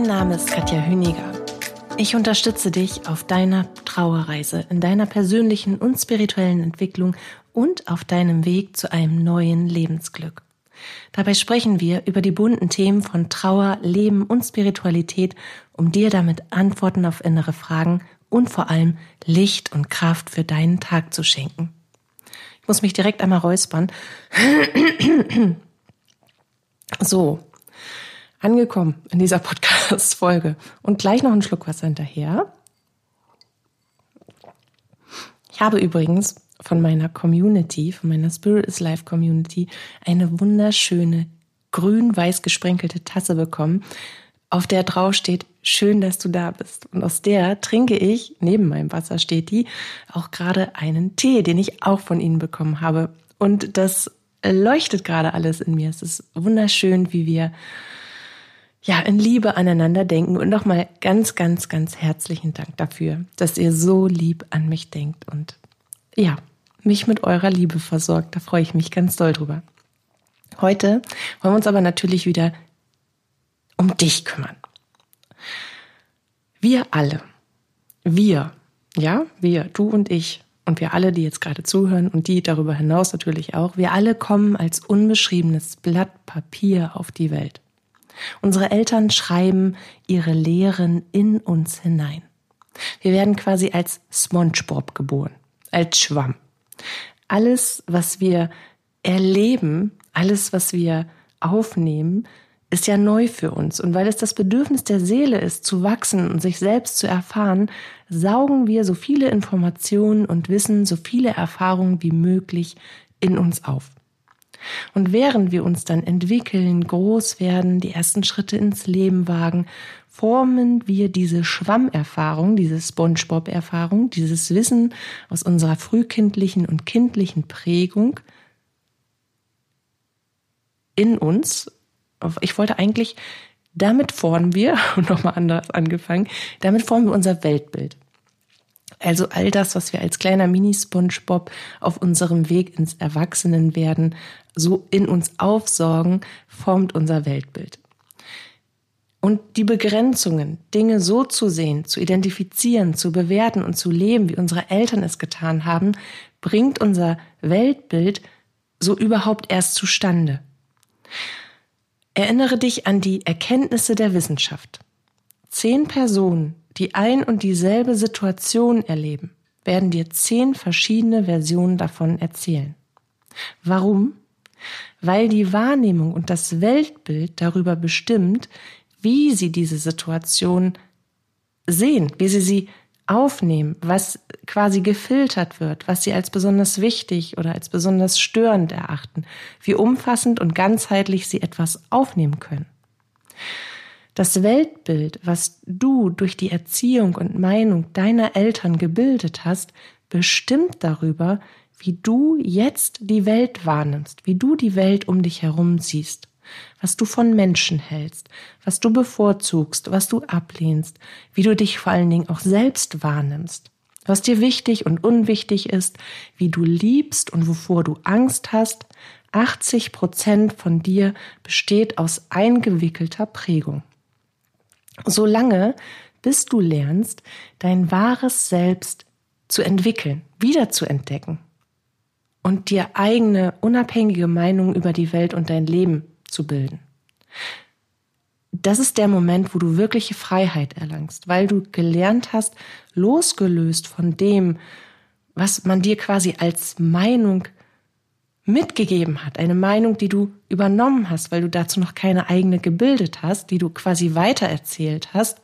Mein Name ist Katja Hüniger. Ich unterstütze dich auf deiner Trauerreise, in deiner persönlichen und spirituellen Entwicklung und auf deinem Weg zu einem neuen Lebensglück. Dabei sprechen wir über die bunten Themen von Trauer, Leben und Spiritualität, um dir damit Antworten auf innere Fragen und vor allem Licht und Kraft für deinen Tag zu schenken. Ich muss mich direkt einmal räuspern. So, angekommen in dieser Podcast-Folge. Und gleich noch einen Schluck Wasser hinterher. Ich habe übrigens von meiner Community, von meiner Spirit is Life Community, eine wunderschöne grün-weiß gesprenkelte Tasse bekommen, auf der drauf steht, schön, dass du da bist. Und aus der trinke ich, neben meinem Wasser steht die, auch gerade einen Tee, den ich auch von Ihnen bekommen habe. Und das leuchtet gerade alles in mir. Es ist wunderschön, wie wir ja, in Liebe aneinander denken und nochmal ganz, ganz, ganz herzlichen Dank dafür, dass ihr so lieb an mich denkt und ja, mich mit eurer Liebe versorgt. Da freue ich mich ganz doll drüber. Heute wollen wir uns aber natürlich wieder um dich kümmern. Wir alle, wir, ja, wir, du und ich und wir alle, die jetzt gerade zuhören und die darüber hinaus natürlich auch, wir alle kommen als unbeschriebenes Blatt Papier auf die Welt. Unsere Eltern schreiben ihre Lehren in uns hinein. Wir werden quasi als SpongeBob geboren, als Schwamm. Alles, was wir erleben, alles, was wir aufnehmen, ist ja neu für uns. Und weil es das Bedürfnis der Seele ist, zu wachsen und sich selbst zu erfahren, saugen wir so viele Informationen und Wissen, so viele Erfahrungen wie möglich in uns auf. Und während wir uns dann entwickeln, groß werden, die ersten Schritte ins Leben wagen, formen wir diese Schwammerfahrung, diese SpongeBob-Erfahrung, dieses Wissen aus unserer frühkindlichen und kindlichen Prägung in uns. Ich wollte eigentlich, damit formen wir, nochmal anders angefangen, damit formen wir unser Weltbild. Also all das, was wir als kleiner Mini-SpongeBob auf unserem Weg ins Erwachsenenwerden so in uns aufsorgen, formt unser Weltbild. Und die Begrenzungen, Dinge so zu sehen, zu identifizieren, zu bewerten und zu leben, wie unsere Eltern es getan haben, bringt unser Weltbild so überhaupt erst zustande. Erinnere dich an die Erkenntnisse der Wissenschaft. Zehn Personen, die ein und dieselbe Situation erleben, werden dir zehn verschiedene Versionen davon erzählen. Warum? Weil die Wahrnehmung und das Weltbild darüber bestimmt, wie sie diese Situation sehen, wie sie sie aufnehmen, was quasi gefiltert wird, was sie als besonders wichtig oder als besonders störend erachten, wie umfassend und ganzheitlich sie etwas aufnehmen können. Das Weltbild, was du durch die Erziehung und Meinung deiner Eltern gebildet hast, bestimmt darüber, wie du jetzt die Welt wahrnimmst, wie du die Welt um dich herum siehst, was du von Menschen hältst, was du bevorzugst, was du ablehnst, wie du dich vor allen Dingen auch selbst wahrnimmst, was dir wichtig und unwichtig ist, wie du liebst und wovor du Angst hast. 80 Prozent von dir besteht aus eingewickelter Prägung solange bis du lernst, dein wahres Selbst zu entwickeln, wiederzuentdecken und dir eigene unabhängige Meinungen über die Welt und dein Leben zu bilden. Das ist der Moment, wo du wirkliche Freiheit erlangst, weil du gelernt hast, losgelöst von dem, was man dir quasi als Meinung mitgegeben hat, eine Meinung, die du übernommen hast, weil du dazu noch keine eigene gebildet hast, die du quasi weitererzählt hast,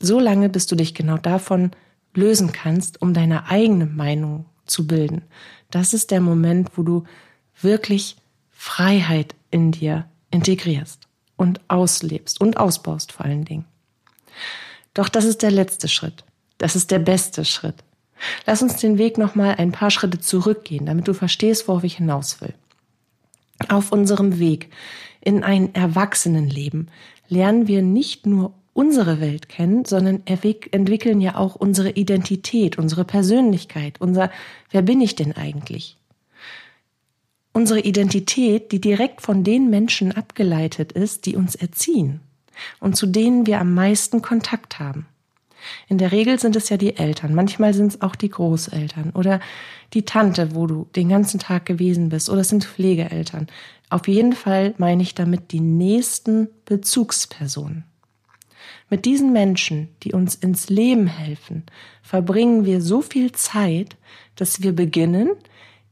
so lange, bis du dich genau davon lösen kannst, um deine eigene Meinung zu bilden. Das ist der Moment, wo du wirklich Freiheit in dir integrierst. und auslebst und ausbaust vor allen Dingen. Doch das ist der letzte Schritt. Das ist der beste Schritt. Lass uns den Weg nochmal ein paar Schritte zurückgehen, damit du verstehst, worauf ich hinaus will. Auf unserem Weg in ein Erwachsenenleben lernen wir nicht nur unsere Welt kennen, sondern entwickeln ja auch unsere Identität, unsere Persönlichkeit, unser Wer bin ich denn eigentlich? Unsere Identität, die direkt von den Menschen abgeleitet ist, die uns erziehen und zu denen wir am meisten Kontakt haben. In der Regel sind es ja die Eltern, manchmal sind es auch die Großeltern oder die Tante, wo du den ganzen Tag gewesen bist, oder es sind Pflegeeltern. Auf jeden Fall meine ich damit die nächsten Bezugspersonen. Mit diesen Menschen, die uns ins Leben helfen, verbringen wir so viel Zeit, dass wir beginnen,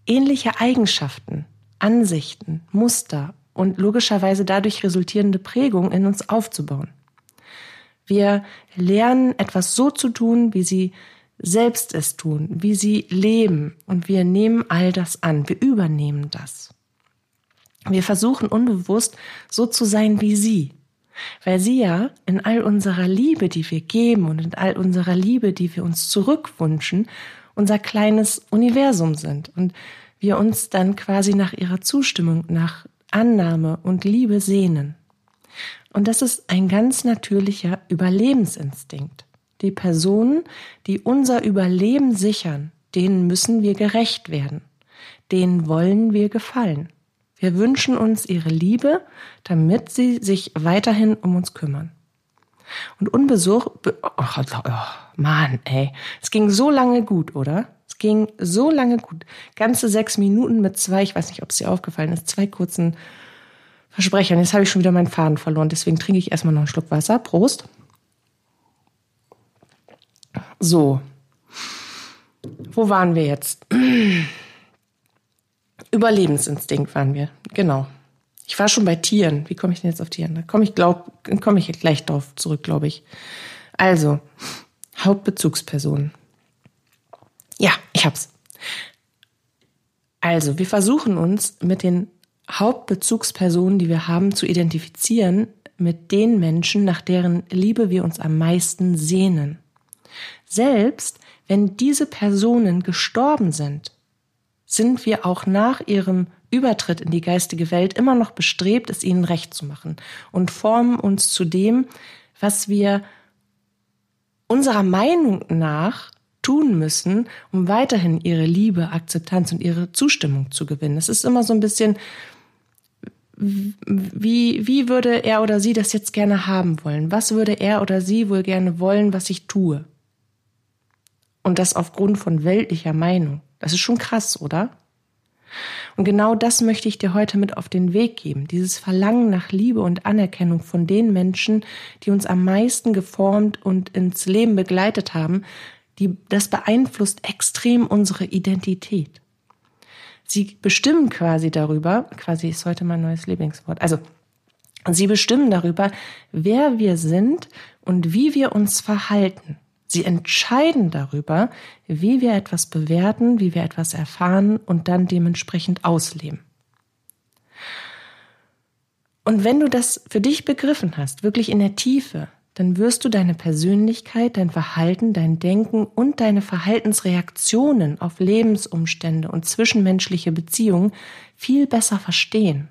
ähnliche Eigenschaften, Ansichten, Muster und logischerweise dadurch resultierende Prägungen in uns aufzubauen. Wir lernen etwas so zu tun, wie sie selbst es tun, wie sie leben und wir nehmen all das an, wir übernehmen das. Wir versuchen unbewusst so zu sein wie sie, weil sie ja in all unserer Liebe, die wir geben und in all unserer Liebe, die wir uns zurückwünschen, unser kleines Universum sind und wir uns dann quasi nach ihrer Zustimmung, nach Annahme und Liebe sehnen. Und das ist ein ganz natürlicher Überlebensinstinkt. Die Personen, die unser Überleben sichern, denen müssen wir gerecht werden. Denen wollen wir gefallen. Wir wünschen uns ihre Liebe, damit sie sich weiterhin um uns kümmern. Und unbesucht, oh, oh, Mann, ey, es ging so lange gut, oder? Es ging so lange gut. Ganze sechs Minuten mit zwei, ich weiß nicht, ob es dir aufgefallen ist, zwei kurzen Versprechern. Jetzt habe ich schon wieder meinen Faden verloren, deswegen trinke ich erstmal noch einen Schluck Wasser. Prost. So. Wo waren wir jetzt? Überlebensinstinkt waren wir. Genau. Ich war schon bei Tieren. Wie komme ich denn jetzt auf Tieren? Da komme ich, glaub, komme ich gleich drauf zurück, glaube ich. Also, Hauptbezugspersonen. Ja, ich hab's. Also, wir versuchen uns mit den Hauptbezugspersonen, die wir haben, zu identifizieren mit den Menschen, nach deren Liebe wir uns am meisten sehnen. Selbst wenn diese Personen gestorben sind, sind wir auch nach ihrem Übertritt in die geistige Welt immer noch bestrebt, es ihnen recht zu machen und formen uns zu dem, was wir unserer Meinung nach tun müssen, um weiterhin ihre Liebe, Akzeptanz und ihre Zustimmung zu gewinnen. Es ist immer so ein bisschen, wie, wie würde er oder sie das jetzt gerne haben wollen? Was würde er oder sie wohl gerne wollen, was ich tue? Und das aufgrund von weltlicher Meinung. Das ist schon krass, oder? Und genau das möchte ich dir heute mit auf den Weg geben. Dieses Verlangen nach Liebe und Anerkennung von den Menschen, die uns am meisten geformt und ins Leben begleitet haben, die, das beeinflusst extrem unsere Identität. Sie bestimmen quasi darüber, quasi ist heute mein neues Lieblingswort, also sie bestimmen darüber, wer wir sind und wie wir uns verhalten. Sie entscheiden darüber, wie wir etwas bewerten, wie wir etwas erfahren und dann dementsprechend ausleben. Und wenn du das für dich begriffen hast, wirklich in der Tiefe, dann wirst du deine Persönlichkeit, dein Verhalten, dein Denken und deine Verhaltensreaktionen auf Lebensumstände und zwischenmenschliche Beziehungen viel besser verstehen.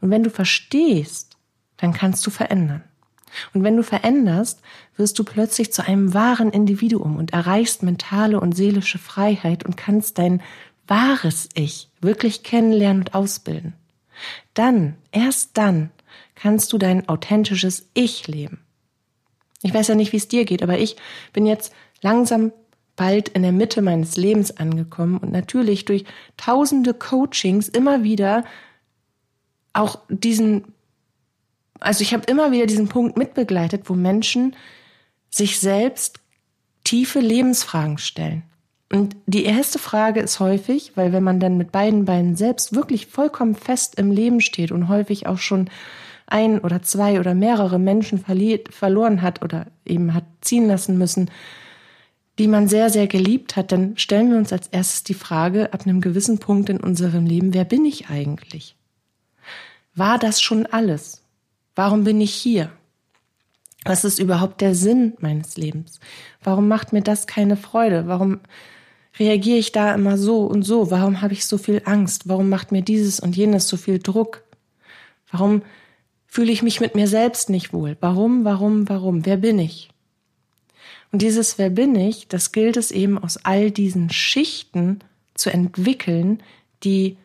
Und wenn du verstehst, dann kannst du verändern. Und wenn du veränderst, wirst du plötzlich zu einem wahren Individuum und erreichst mentale und seelische Freiheit und kannst dein wahres Ich wirklich kennenlernen und ausbilden. Dann, erst dann, kannst du dein authentisches Ich leben. Ich weiß ja nicht, wie es dir geht, aber ich bin jetzt langsam bald in der Mitte meines Lebens angekommen und natürlich durch tausende Coachings immer wieder auch diesen, also ich habe immer wieder diesen Punkt mitbegleitet, wo Menschen sich selbst tiefe Lebensfragen stellen. Und die erste Frage ist häufig, weil wenn man dann mit beiden Beinen selbst wirklich vollkommen fest im Leben steht und häufig auch schon ein oder zwei oder mehrere Menschen verloren hat oder eben hat ziehen lassen müssen, die man sehr, sehr geliebt hat, dann stellen wir uns als erstes die Frage ab einem gewissen Punkt in unserem Leben, wer bin ich eigentlich? War das schon alles? Warum bin ich hier? Was ist überhaupt der Sinn meines Lebens? Warum macht mir das keine Freude? Warum reagiere ich da immer so und so? Warum habe ich so viel Angst? Warum macht mir dieses und jenes so viel Druck? Warum fühle ich mich mit mir selbst nicht wohl? Warum, warum, warum? Wer bin ich? Und dieses Wer bin ich, das gilt es eben aus all diesen Schichten zu entwickeln, die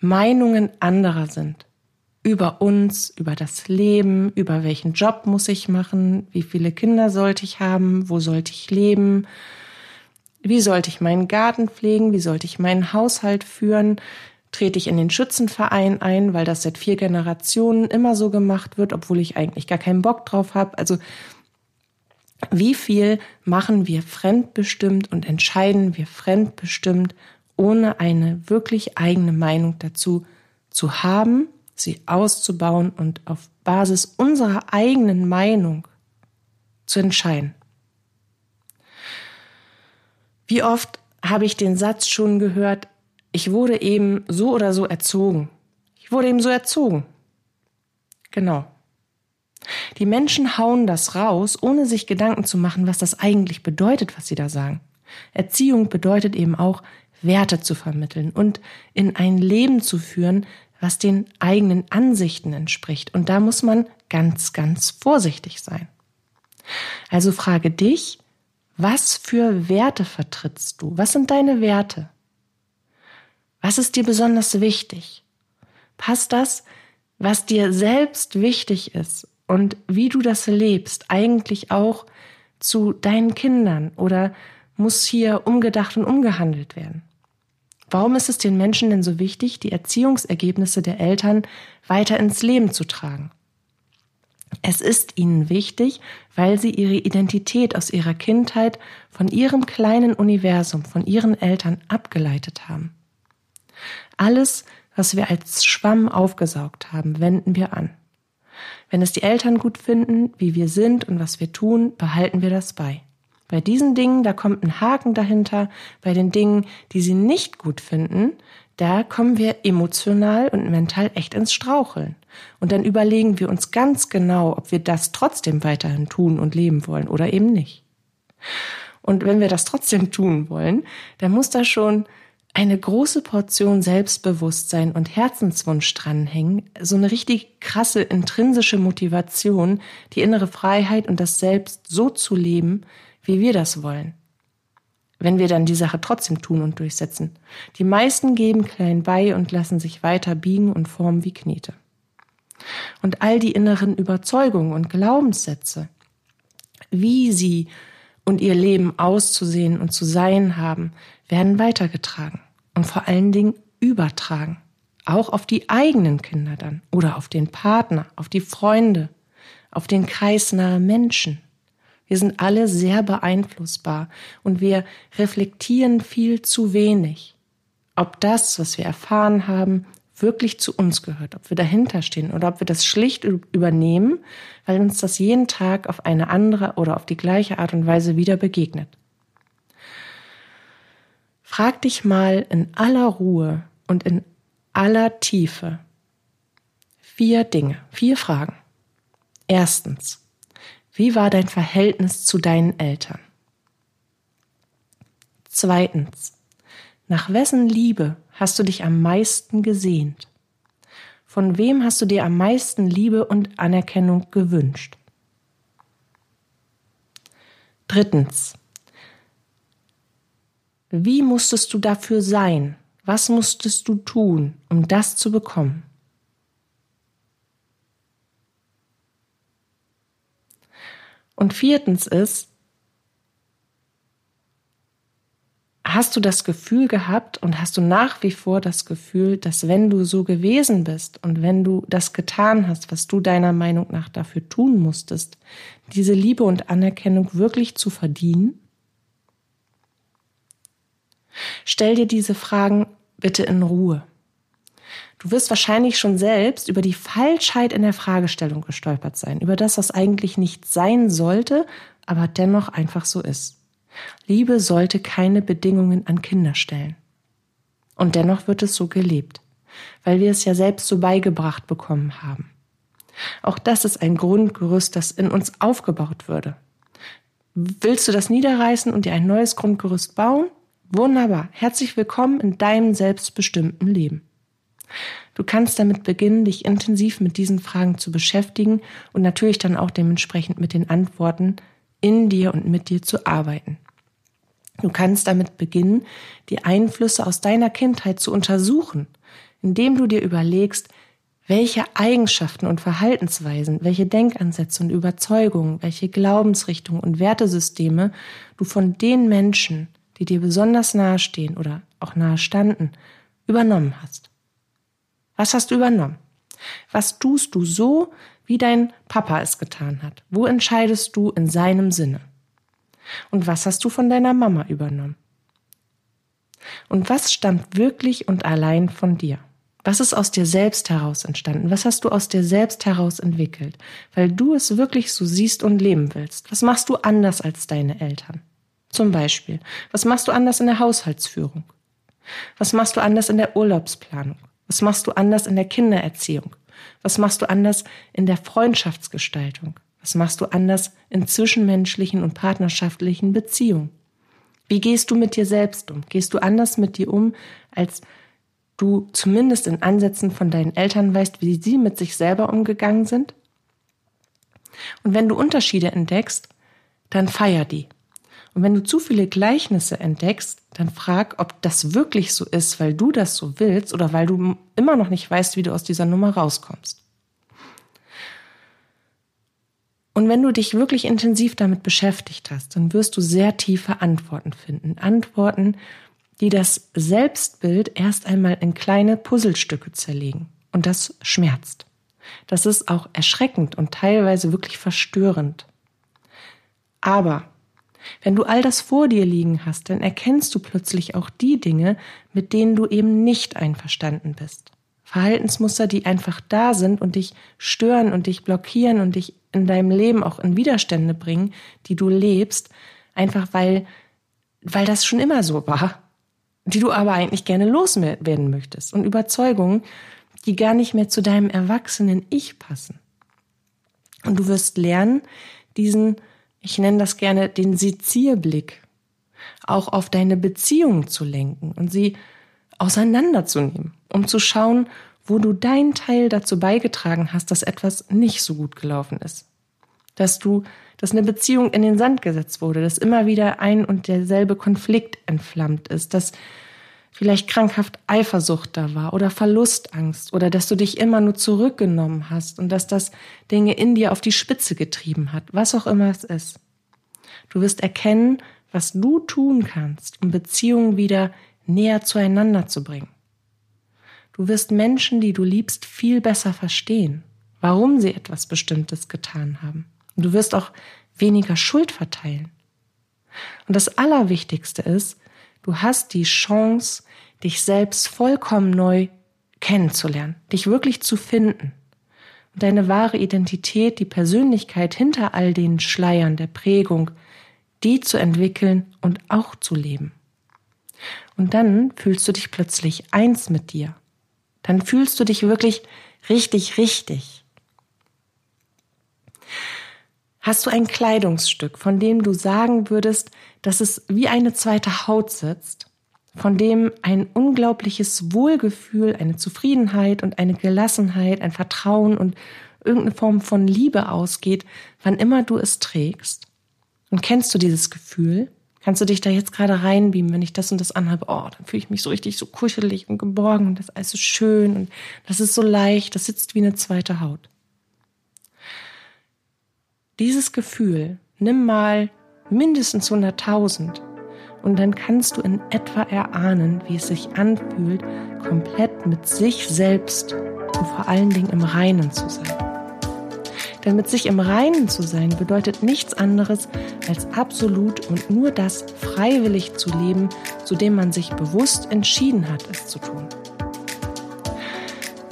Meinungen anderer sind. Über uns, über das Leben, über welchen Job muss ich machen, wie viele Kinder sollte ich haben, wo sollte ich leben, wie sollte ich meinen Garten pflegen? Wie sollte ich meinen Haushalt führen? Trete ich in den Schützenverein ein, weil das seit vier Generationen immer so gemacht wird, obwohl ich eigentlich gar keinen Bock drauf habe? Also wie viel machen wir fremdbestimmt und entscheiden wir fremdbestimmt, ohne eine wirklich eigene Meinung dazu zu haben, sie auszubauen und auf Basis unserer eigenen Meinung zu entscheiden? Wie oft habe ich den Satz schon gehört, ich wurde eben so oder so erzogen. Ich wurde eben so erzogen. Genau. Die Menschen hauen das raus, ohne sich Gedanken zu machen, was das eigentlich bedeutet, was sie da sagen. Erziehung bedeutet eben auch, Werte zu vermitteln und in ein Leben zu führen, was den eigenen Ansichten entspricht. Und da muss man ganz, ganz vorsichtig sein. Also frage dich, was für Werte vertrittst du? Was sind deine Werte? Was ist dir besonders wichtig? Passt das, was dir selbst wichtig ist und wie du das lebst, eigentlich auch zu deinen Kindern oder muss hier umgedacht und umgehandelt werden? Warum ist es den Menschen denn so wichtig, die Erziehungsergebnisse der Eltern weiter ins Leben zu tragen? Es ist ihnen wichtig, weil sie ihre Identität aus ihrer Kindheit von ihrem kleinen Universum, von ihren Eltern abgeleitet haben. Alles, was wir als Schwamm aufgesaugt haben, wenden wir an. Wenn es die Eltern gut finden, wie wir sind und was wir tun, behalten wir das bei. Bei diesen Dingen, da kommt ein Haken dahinter. Bei den Dingen, die sie nicht gut finden, da kommen wir emotional und mental echt ins Straucheln. Und dann überlegen wir uns ganz genau, ob wir das trotzdem weiterhin tun und leben wollen oder eben nicht. Und wenn wir das trotzdem tun wollen, dann muss da schon eine große Portion Selbstbewusstsein und Herzenswunsch dranhängen, so eine richtig krasse intrinsische Motivation, die innere Freiheit und das Selbst so zu leben, wie wir das wollen wenn wir dann die Sache trotzdem tun und durchsetzen. Die meisten geben klein bei und lassen sich weiter biegen und formen wie Knete. Und all die inneren Überzeugungen und Glaubenssätze, wie sie und ihr Leben auszusehen und zu sein haben, werden weitergetragen und vor allen Dingen übertragen. Auch auf die eigenen Kinder dann oder auf den Partner, auf die Freunde, auf den Kreis nahe Menschen. Wir sind alle sehr beeinflussbar und wir reflektieren viel zu wenig, ob das, was wir erfahren haben, wirklich zu uns gehört, ob wir dahinter stehen oder ob wir das schlicht übernehmen, weil uns das jeden Tag auf eine andere oder auf die gleiche Art und Weise wieder begegnet. Frag dich mal in aller Ruhe und in aller Tiefe vier Dinge, vier Fragen. Erstens, wie war dein Verhältnis zu deinen Eltern? Zweitens. Nach wessen Liebe hast du dich am meisten gesehnt? Von wem hast du dir am meisten Liebe und Anerkennung gewünscht? Drittens. Wie musstest du dafür sein? Was musstest du tun, um das zu bekommen? Und viertens ist, hast du das Gefühl gehabt und hast du nach wie vor das Gefühl, dass wenn du so gewesen bist und wenn du das getan hast, was du deiner Meinung nach dafür tun musstest, diese Liebe und Anerkennung wirklich zu verdienen? Stell dir diese Fragen bitte in Ruhe. Du wirst wahrscheinlich schon selbst über die Falschheit in der Fragestellung gestolpert sein, über das, was eigentlich nicht sein sollte, aber dennoch einfach so ist. Liebe sollte keine Bedingungen an Kinder stellen. Und dennoch wird es so gelebt, weil wir es ja selbst so beigebracht bekommen haben. Auch das ist ein Grundgerüst, das in uns aufgebaut würde. Willst du das niederreißen und dir ein neues Grundgerüst bauen? Wunderbar. Herzlich willkommen in deinem selbstbestimmten Leben. Du kannst damit beginnen, dich intensiv mit diesen Fragen zu beschäftigen und natürlich dann auch dementsprechend mit den Antworten in dir und mit dir zu arbeiten. Du kannst damit beginnen, die Einflüsse aus deiner Kindheit zu untersuchen, indem du dir überlegst, welche Eigenschaften und Verhaltensweisen, welche Denkansätze und Überzeugungen, welche Glaubensrichtungen und Wertesysteme du von den Menschen, die dir besonders nahestehen oder auch nahe standen, übernommen hast. Was hast du übernommen? Was tust du so, wie dein Papa es getan hat? Wo entscheidest du in seinem Sinne? Und was hast du von deiner Mama übernommen? Und was stammt wirklich und allein von dir? Was ist aus dir selbst heraus entstanden? Was hast du aus dir selbst heraus entwickelt? Weil du es wirklich so siehst und leben willst. Was machst du anders als deine Eltern? Zum Beispiel, was machst du anders in der Haushaltsführung? Was machst du anders in der Urlaubsplanung? Was machst du anders in der Kindererziehung? Was machst du anders in der Freundschaftsgestaltung? Was machst du anders in zwischenmenschlichen und partnerschaftlichen Beziehungen? Wie gehst du mit dir selbst um? Gehst du anders mit dir um, als du zumindest in Ansätzen von deinen Eltern weißt, wie sie mit sich selber umgegangen sind? Und wenn du Unterschiede entdeckst, dann feier die. Und wenn du zu viele Gleichnisse entdeckst, dann frag, ob das wirklich so ist, weil du das so willst oder weil du immer noch nicht weißt, wie du aus dieser Nummer rauskommst. Und wenn du dich wirklich intensiv damit beschäftigt hast, dann wirst du sehr tiefe Antworten finden. Antworten, die das Selbstbild erst einmal in kleine Puzzlestücke zerlegen. Und das schmerzt. Das ist auch erschreckend und teilweise wirklich verstörend. Aber wenn du all das vor dir liegen hast, dann erkennst du plötzlich auch die Dinge, mit denen du eben nicht einverstanden bist. Verhaltensmuster, die einfach da sind und dich stören und dich blockieren und dich in deinem Leben auch in Widerstände bringen, die du lebst, einfach weil, weil das schon immer so war die du aber eigentlich gerne loswerden möchtest und Überzeugungen, die gar nicht mehr zu deinem erwachsenen Ich passen. Und du wirst lernen, diesen, ich nenne das gerne den Sezierblick, auch auf deine Beziehungen zu lenken und sie auseinanderzunehmen, um zu schauen, wo du deinen Teil dazu beigetragen hast, dass etwas nicht so gut gelaufen ist. Dass du, dass eine Beziehung in den Sand gesetzt wurde, dass immer wieder ein und derselbe Konflikt entflammt ist, dass vielleicht krankhaft Eifersucht da war oder Verlustangst oder dass du dich immer nur zurückgenommen hast und dass das Dinge in dir auf die Spitze getrieben hat, was auch immer es ist. Du wirst erkennen, was du tun kannst, um Beziehungen wieder näher zueinander zu bringen. Du wirst Menschen, die du liebst, viel besser verstehen, warum sie etwas Bestimmtes getan haben. Du wirst auch weniger Schuld verteilen. Und das Allerwichtigste ist, Du hast die Chance, dich selbst vollkommen neu kennenzulernen, dich wirklich zu finden. Und deine wahre Identität, die Persönlichkeit hinter all den Schleiern der Prägung, die zu entwickeln und auch zu leben. Und dann fühlst du dich plötzlich eins mit dir. Dann fühlst du dich wirklich richtig, richtig. Hast du ein Kleidungsstück, von dem du sagen würdest, dass es wie eine zweite Haut sitzt, von dem ein unglaubliches Wohlgefühl, eine Zufriedenheit und eine Gelassenheit, ein Vertrauen und irgendeine Form von Liebe ausgeht, wann immer du es trägst? Und kennst du dieses Gefühl? Kannst du dich da jetzt gerade reinbeamen, wenn ich das und das anhabe? Oh, dann fühle ich mich so richtig so kuschelig und geborgen und das ist alles so schön und das ist so leicht, das sitzt wie eine zweite Haut. Dieses Gefühl, nimm mal mindestens 100.000 und dann kannst du in etwa erahnen, wie es sich anfühlt, komplett mit sich selbst und vor allen Dingen im Reinen zu sein. Denn mit sich im Reinen zu sein bedeutet nichts anderes, als absolut und nur das freiwillig zu leben, zu dem man sich bewusst entschieden hat, es zu tun.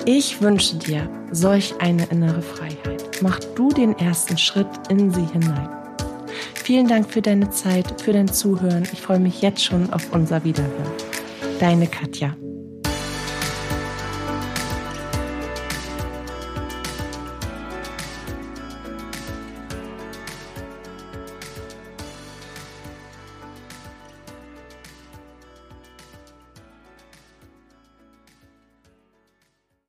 Ich wünsche dir solch eine innere Freiheit. Mach du den ersten Schritt in sie hinein. Vielen Dank für deine Zeit, für dein Zuhören. Ich freue mich jetzt schon auf unser Wiederhören. Deine Katja.